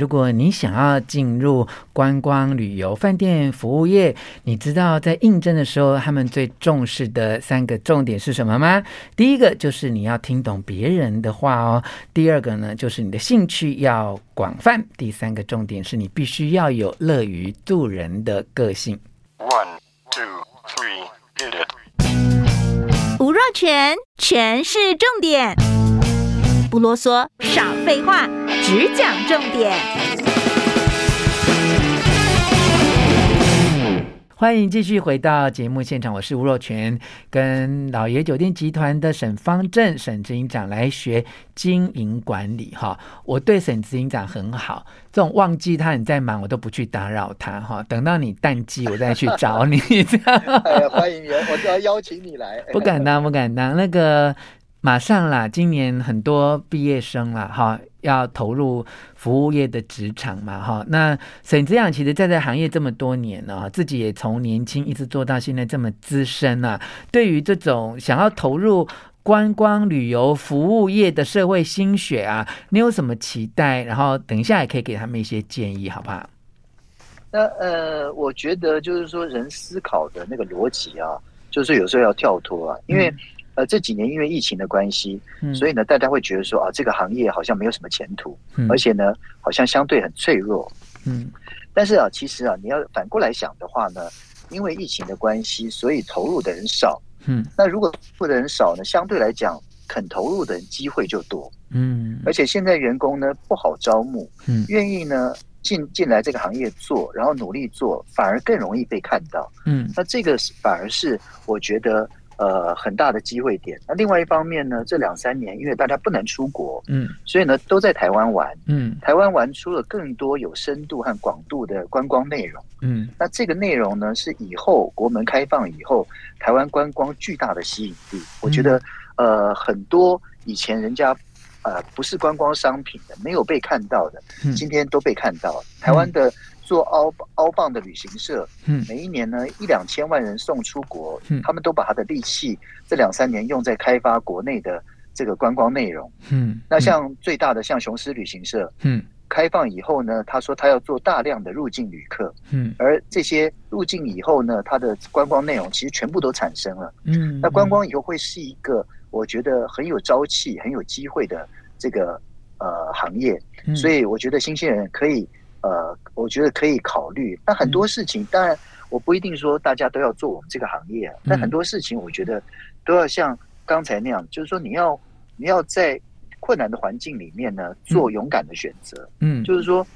如果你想要进入观光旅游、饭店服务业，你知道在应征的时候，他们最重视的三个重点是什么吗？第一个就是你要听懂别人的话哦。第二个呢，就是你的兴趣要广泛。第三个重点是你必须要有乐于助人的个性。One, two, three, hit it。吴若全，全是重点，不啰嗦，少废话。只讲重点，欢迎继续回到节目现场，我是吴若权，跟老爷酒店集团的沈方正沈执行长来学经营管理哈。我对沈执行长很好，这种旺季他很在忙，我都不去打扰他哈。等到你淡季，我再去找你。这样哎，欢迎你，我就要邀请你来。不敢当，不敢当。那个马上啦，今年很多毕业生啦，哈。要投入服务业的职场嘛，哈，那沈执行其实在这行业这么多年了，自己也从年轻一直做到现在这么资深啊。对于这种想要投入观光旅游服务业的社会心血啊，你有什么期待？然后等一下也可以给他们一些建议，好不好？那呃，我觉得就是说，人思考的那个逻辑啊，就是有时候要跳脱啊，因为、嗯。呃，这几年因为疫情的关系，嗯、所以呢，大家会觉得说啊，这个行业好像没有什么前途，嗯、而且呢，好像相对很脆弱。嗯，但是啊，其实啊，你要反过来想的话呢，因为疫情的关系，所以投入的人少。嗯，那如果投入的人少呢，相对来讲，肯投入的人机会就多。嗯，而且现在员工呢不好招募，嗯，愿意呢进进来这个行业做，然后努力做，反而更容易被看到。嗯，那这个反而是我觉得。呃，很大的机会点。那另外一方面呢，这两三年因为大家不能出国，嗯，所以呢都在台湾玩，嗯，台湾玩出了更多有深度和广度的观光内容，嗯，那这个内容呢是以后国门开放以后台湾观光巨大的吸引力。嗯，我觉得，呃，很多以前人家呃不是观光商品的，没有被看到的，今天都被看到。台湾的。做凹凹棒的旅行社，嗯，每一年呢一两千万人送出国，嗯，他们都把他的力气这两三年用在开发国内的这个观光内容，嗯，那像最大的像雄狮旅行社，嗯，开放以后呢，他说他要做大量的入境旅客，嗯，而这些入境以后呢，他的观光内容其实全部都产生了，嗯，那观光以后会是一个我觉得很有朝气、很有机会的这个呃行业，所以我觉得新鲜人可以。呃，我觉得可以考虑。但很多事情，当然我不一定说大家都要做我们这个行业，但很多事情我觉得都要像刚才那样，就是说你要你要在困难的环境里面呢，做勇敢的选择。嗯，就是说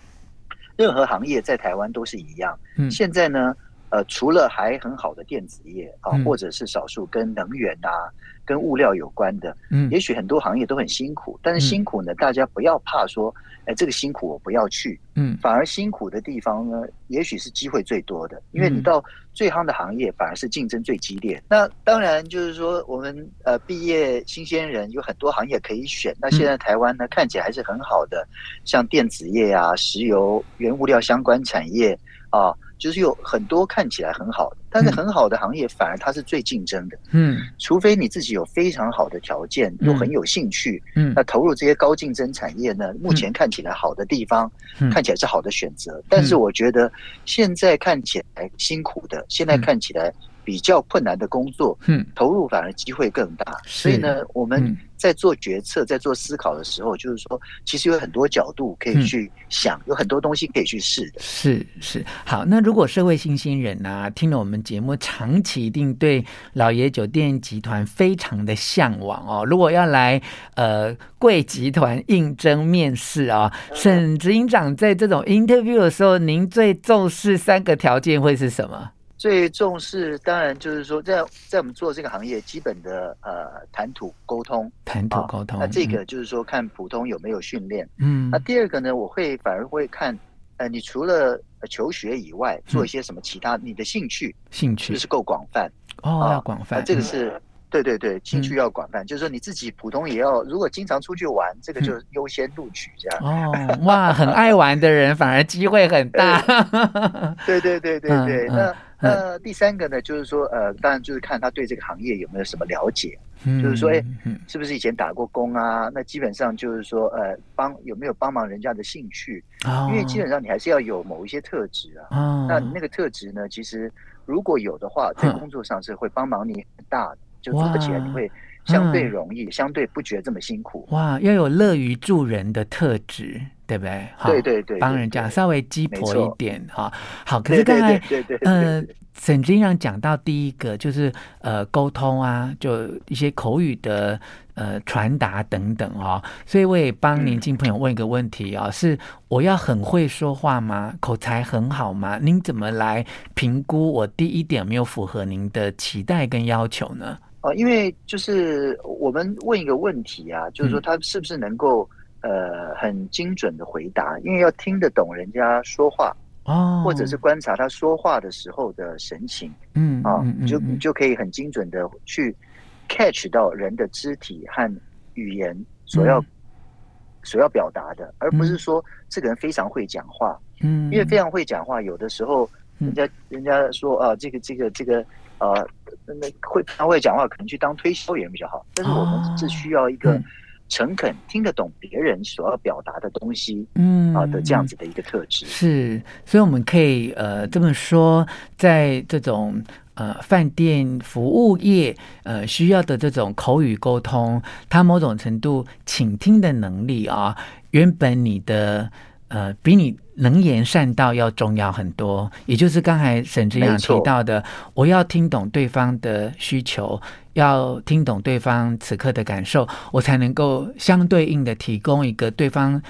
任何行业在台湾都是一样。嗯，现在呢，呃，除了还很好的电子业啊，或者是少数跟能源啊。跟物料有关的，嗯，也许很多行业都很辛苦，但是辛苦呢，大家不要怕说，哎，这个辛苦我不要去，嗯，反而辛苦的地方呢，也许是机会最多的，因为你到最夯的行业，反而是竞争最激烈。那当然就是说，我们呃毕业新鲜人有很多行业可以选。那现在台湾呢，看起来还是很好的，像电子业啊、石油、原物料相关产业啊。就是有很多看起来很好的，但是很好的行业反而它是最竞争的。嗯，除非你自己有非常好的条件，又很有兴趣，嗯，那投入这些高竞争产业呢，目前看起来好的地方，看起来是好的选择。但是我觉得现在看起来辛苦的，现在看起来。比较困难的工作，嗯，投入反而机会更大。所以呢，我们在做决策、在做思考的时候，就是说，其实有很多角度可以去想，有很多东西可以去试的。是是，好。那如果社会新鲜人啊，听了我们节目，长期一定对老爷酒店集团非常的向往哦。如果要来呃贵集团应征面试啊，沈执行长在这种 interview 的时候，您最重视三个条件会是什么？最重视当然就是说在，在在我们做这个行业，基本的呃谈吐沟通，谈吐沟通、啊。那这个就是说看普通有没有训练。嗯。那第二个呢，我会反而会看，呃，你除了求学以外，做一些什么其他？嗯、你的兴趣，兴趣就是够广泛哦，要广泛。啊、这个是、嗯、对对对，兴趣要广泛，嗯、就是说你自己普通也要，如果经常出去玩，这个就优先录取这样。哦，哇，很爱玩的人反而机会很大。对对对对对，嗯、那。那第三个呢，就是说，呃，当然就是看他对这个行业有没有什么了解嗯、就是说，哎，是不是以前打过工啊？那基本上就是说，呃，帮有没有帮忙人家的兴趣？哦、因为基本上你还是要有某一些特质啊。哦、那那个特质呢，其实如果有的话，在工作上是会帮忙你很大的，嗯、就做起来你会相对容易，嗯、相对不觉得这么辛苦。哇，要有乐于助人的特质。对不对？对对对，帮人家稍微鸡婆一点哈。好，可是刚才呃，沈执行长讲到第一个就是呃沟通啊，就一些口语的呃传达等等哦。所以我也帮年轻朋友问一个问题啊，是我要很会说话吗？口才很好吗？您怎么来评估我第一点没有符合您的期待跟要求呢？哦，因为就是我们问一个问题啊，就是说他是不是能够。呃，很精准的回答，因为要听得懂人家说话哦，或者是观察他说话的时候的神情，嗯啊，你就你就可以很精准的去 catch 到人的肢体和语言所要、嗯、所要表达的，而不是说这个人非常会讲话，嗯，因为非常会讲话，有的时候人家、嗯、人家说啊，这个这个这个呃，那会他会讲话，可能去当推销员比较好，但是我们是需要一个。嗯诚恳听得懂别人所要表达的东西，嗯啊的这样子的一个特质是，所以我们可以呃这么说，在这种呃饭店服务业呃需要的这种口语沟通，它某种程度倾听的能力啊，原本你的呃比你能言善道要重要很多，也就是刚才沈志阳提到的，我要听懂对方的需求。要听懂对方此刻的感受，我才能够相对应的提供一个对方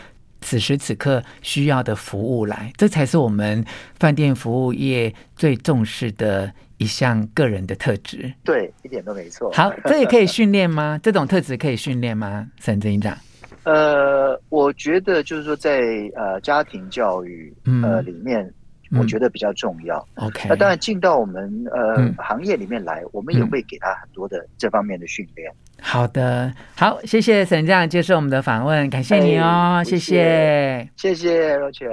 此时此刻需要的服务来，这才是我们饭店服务业最重视的一项个人的特质。对，一点都没错。好，这也可以训练吗？这种特质可以训练吗？沈执行长？呃，我觉得就是说在，在呃家庭教育呃里面。嗯我觉得比较重要。OK，那当然进到我们呃、嗯、行业里面来，我们也会给他很多的这方面的训练。好的，好，谢谢沈执行长接受我们的访问，感谢你哦，谢谢，谢谢若权。